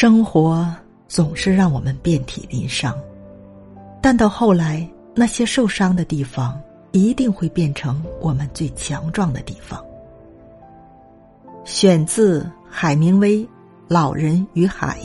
生活总是让我们遍体鳞伤但到后来那些受伤的地方一定会变成我们最强壮的地方。选自海明威老人与海。